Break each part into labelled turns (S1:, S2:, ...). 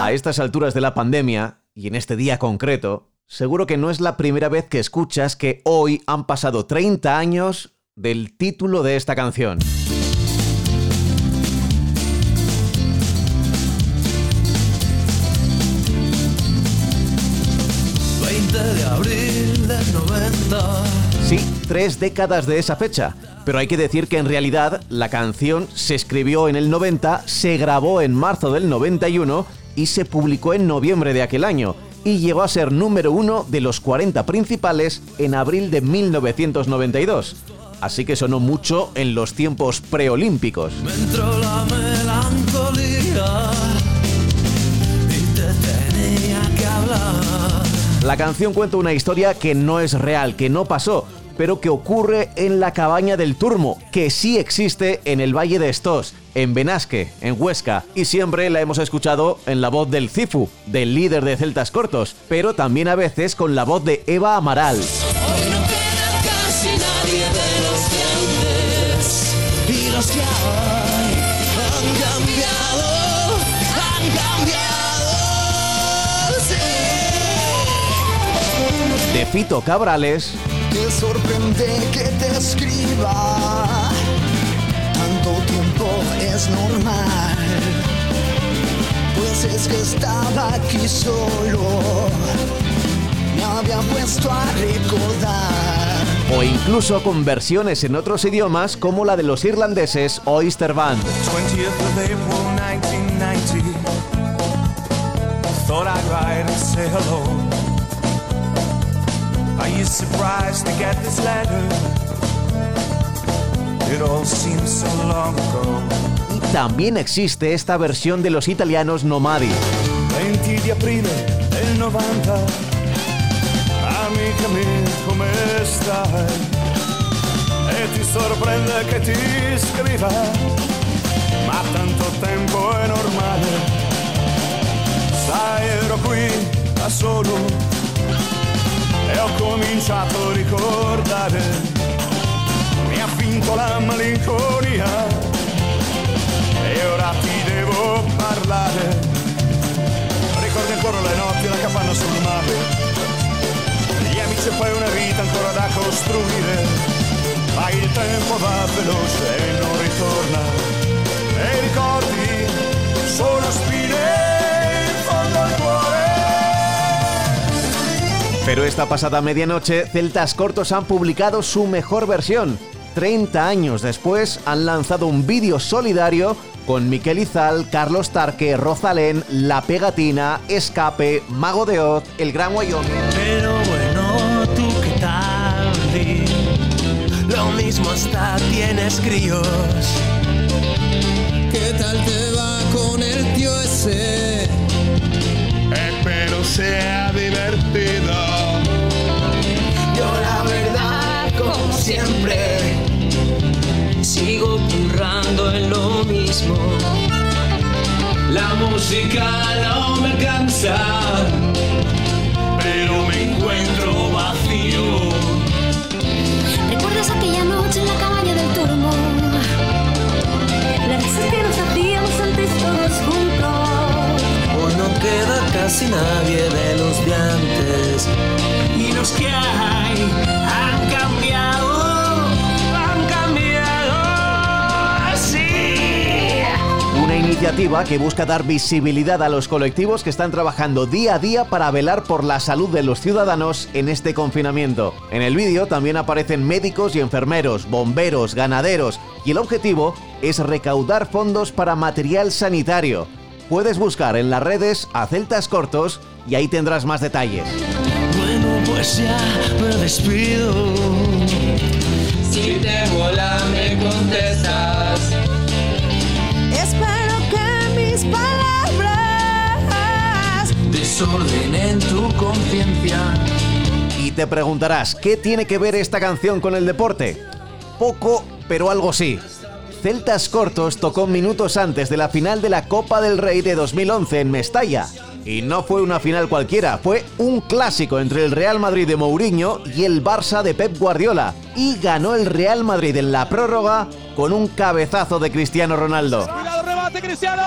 S1: A estas alturas de la pandemia, y en este día concreto, seguro que no es la primera vez que escuchas que hoy han pasado 30 años del título de esta canción. Sí, tres décadas de esa fecha. Pero hay que decir que en realidad la canción se escribió en el 90, se grabó en marzo del 91 y se publicó en noviembre de aquel año. Y llegó a ser número uno de los 40 principales en abril de 1992. Así que sonó mucho en los tiempos preolímpicos.
S2: Me entró la melancolía y te tenía que hablar.
S1: La canción cuenta una historia que no es real, que no pasó, pero que ocurre en la cabaña del Turmo, que sí existe en el Valle de Estos, en Benasque, en Huesca, y siempre la hemos escuchado en la voz del Cifu, del líder de Celtas Cortos, pero también a veces con la voz de Eva Amaral.
S2: Hoy no queda casi nadie de los de antes. Y los que hay han cambiado, han cambiado. Sí.
S1: De Fito Cabrales,
S3: Te sorprende que te escriba. Tanto tiempo es normal. Pues es que estaba aquí solo. Me había puesto a recordar.
S1: o incluso con versiones en otros idiomas como la de los irlandeses Oyster Band.
S4: 20th of April 1990. Are you surprised to get this letter? It all seems so long ago.
S1: Y también existe esta versión de los italianos Nomadi.
S4: 20 di aprile del 90. Amica mia, come stai? E ti sorprende che ti scriva, ma tanto tempo è normale. Sai, ero qui da solo e ho cominciato a ricordare. Mi ha vinto la malinconia e ora ti devo parlare. Ricordi ancora le notti, la capanna sul mare, gli amici e poi una vita ancora da costruire. Ma il tempo va veloce e non ritorna.
S1: Pero esta pasada medianoche, Celtas Cortos han publicado su mejor versión. 30 años después han lanzado un vídeo solidario con Miquel Izal, Carlos Tarque, Rosalén, La Pegatina, Escape, Mago de Oz, El Gran Wyoming.
S2: Pero bueno, tú qué tal, Di? Lo mismo hasta tienes críos.
S5: ¿Qué tal te va con el tío ese?
S4: Espero sea divertido.
S2: Música no me cansa, pero me encuentro vacío.
S6: ¿Recuerdas aquella noche en la cabaña del turmo? Las risas que nos hacíamos antes todos juntos.
S2: Hoy no queda casi nadie de los de antes. Y los que hay
S1: que busca dar visibilidad a los colectivos que están trabajando día a día para velar por la salud de los ciudadanos en este confinamiento. En el vídeo también aparecen médicos y enfermeros, bomberos, ganaderos y el objetivo es recaudar fondos para material sanitario. Puedes buscar en las redes a Celtas Cortos y ahí tendrás más detalles.
S2: Bueno, pues ya me despido. Desorden en tu conciencia.
S1: Y te preguntarás, ¿qué tiene que ver esta canción con el deporte? Poco, pero algo sí. Celtas Cortos tocó minutos antes de la final de la Copa del Rey de 2011 en Mestalla. Y no fue una final cualquiera, fue un clásico entre el Real Madrid de Mourinho y el Barça de Pep Guardiola. Y ganó el Real Madrid en la prórroga con un cabezazo de Cristiano Ronaldo.
S7: Cuidado, remate, Cristiano.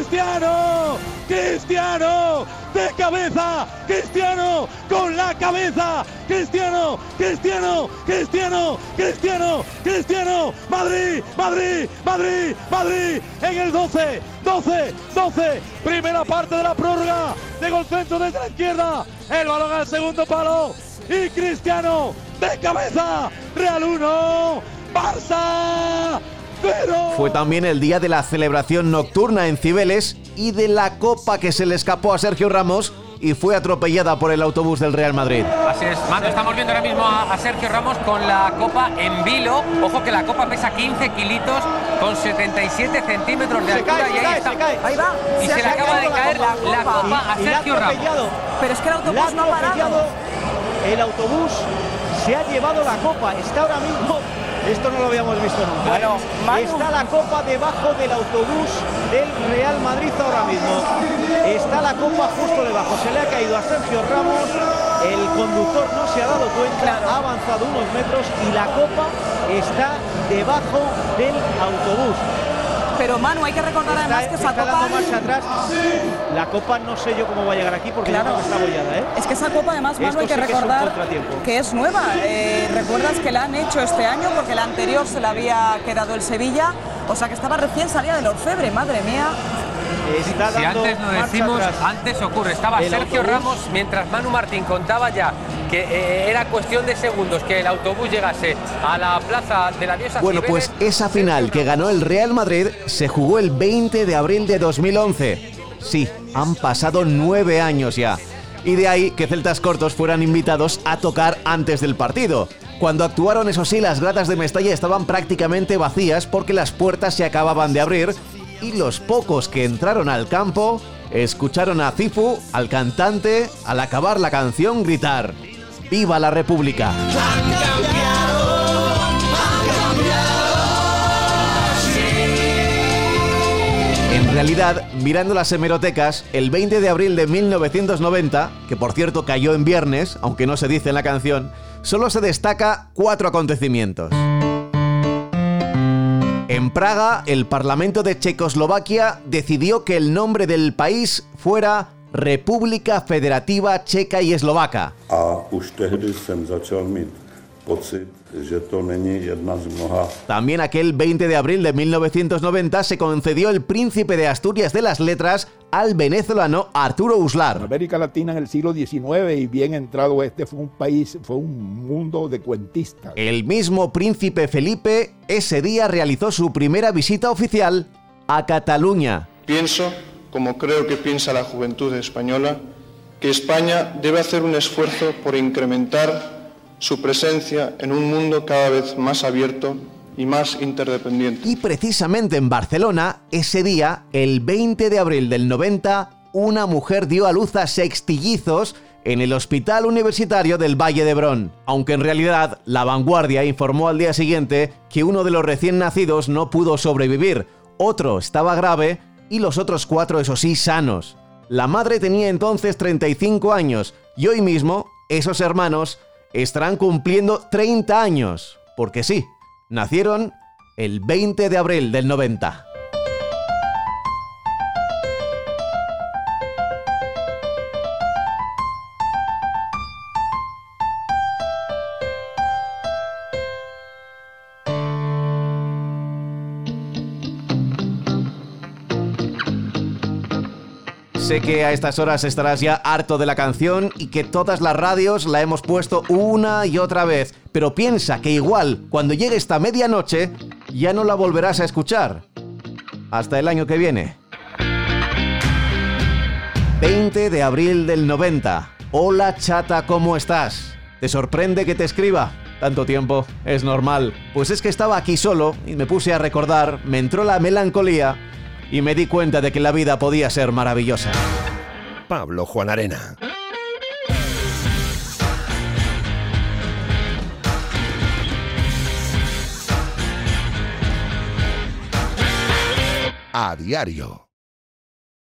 S7: Cristiano, Cristiano, de cabeza, Cristiano, con la cabeza, Cristiano, Cristiano, Cristiano, Cristiano, Cristiano, Madrid, Madrid, Madrid, Madrid, en el 12, 12, 12, primera parte de la prórroga, de gol centro desde la izquierda, el balón al segundo palo, y Cristiano, de cabeza, Real 1, Barça.
S1: Fue también el día de la celebración nocturna en Cibeles y de la copa que se le escapó a Sergio Ramos y fue atropellada por el autobús del Real Madrid.
S8: Así es, Mando, estamos viendo ahora mismo a, a, Sergio Ramos con la copa en vilo. Ojo que la copa pesa 15 kilitos con 77 centímetros de
S7: Se
S8: altura
S7: cae,
S8: y
S7: se
S8: ahí
S7: cae,
S8: está.
S7: se cae.
S9: Ahí va.
S8: Y se, le acaba de caer la,
S9: copa.
S8: la copa a
S7: Y
S8: Sergio Ramos.
S7: atropellado.
S9: Pero es que el autobús no ha parado.
S7: El autobús se ha llevado la copa. Está ahora mismo. Esto no lo habíamos visto nunca.
S9: Bueno,
S7: ¿eh?
S9: Manu.
S7: Está la copa debajo del autobús del Real Madrid ahora mismo. Está la copa justo debajo. Se le ha caído a Sergio Ramos. El conductor no se ha dado cuenta. Ha avanzado unos metros y la copa está debajo del autobús.
S9: Pero Manu, hay que recordar además que esa
S7: está
S9: copa.
S7: dando marcha atrás. La copa no sé yo cómo va a llegar aquí porque
S9: Claro.
S7: está abollada, ¿eh?
S9: Es que esa copa además, Manu,
S7: Esto
S9: hay que
S7: sí que es un
S9: recordar que es nueva. Eh, Recuerdas que la han hecho este año porque la anterior se la había quedado el Sevilla. O sea que estaba recién salida del orfebre, madre mía.
S7: Está
S8: Si antes lo
S7: marcha
S8: decimos,
S7: atrás.
S8: antes ocurre. Estaba
S7: El
S8: Sergio
S7: autobús.
S8: Ramos mientras Manu Martín contaba ya que eh, era cuestión de segundos que el autobús llegase a la plaza de la diosa
S1: Bueno,
S8: Cibeles.
S1: pues esa final que ganó el Real Madrid se jugó el 20 de abril de 2011. Sí, han pasado nueve años ya. Y de ahí que Celtas Cortos fueran invitados a tocar antes del partido. Cuando actuaron, eso sí, las gradas de Mestalla estaban prácticamente vacías porque las puertas se acababan de abrir y los pocos que entraron al campo escucharon a Cifu, al cantante, al acabar la canción, gritar ¡Viva la República! En realidad, mirando las hemerotecas, el 20 de abril de 1990, que por cierto cayó en viernes, aunque no se dice en la canción, solo se destaca cuatro acontecimientos. En Praga, el Parlamento de Checoslovaquia decidió que el nombre del país fuera República Federativa Checa y Eslovaca.
S10: A už tehdy jsem začal mít pocit, že to není jedna z mnoha
S1: También aquel 20 de abril de 1990 se concedió el Príncipe de Asturias de las Letras al venezolano Arturo Uslar.
S11: América Latina en el siglo XIX y bien entrado este fue un país, fue un mundo de cuentistas.
S1: El mismo príncipe Felipe ese día realizó su primera visita oficial a Cataluña.
S12: Pienso, como creo que piensa la juventud española, que España debe hacer un esfuerzo por incrementar su presencia en un mundo cada vez más abierto y más interdependiente.
S1: Y precisamente en Barcelona, ese día, el 20 de abril del 90, una mujer dio a luz a sextillizos en el Hospital Universitario del Valle de Brón. Aunque en realidad, La Vanguardia informó al día siguiente que uno de los recién nacidos no pudo sobrevivir, otro estaba grave y los otros cuatro, eso sí, sanos. La madre tenía entonces 35 años y hoy mismo esos hermanos estarán cumpliendo 30 años. Porque sí, nacieron el 20 de abril del 90. Sé que a estas horas estarás ya harto de la canción y que todas las radios la hemos puesto una y otra vez, pero piensa que igual cuando llegue esta medianoche ya no la volverás a escuchar. Hasta el año que viene. 20 de abril del 90. Hola chata, ¿cómo estás? ¿Te sorprende que te escriba? Tanto tiempo, es normal. Pues es que estaba aquí solo y me puse a recordar, me entró la melancolía y me di cuenta de que la vida podía ser maravillosa.
S13: Pablo Juan Arena. A diario.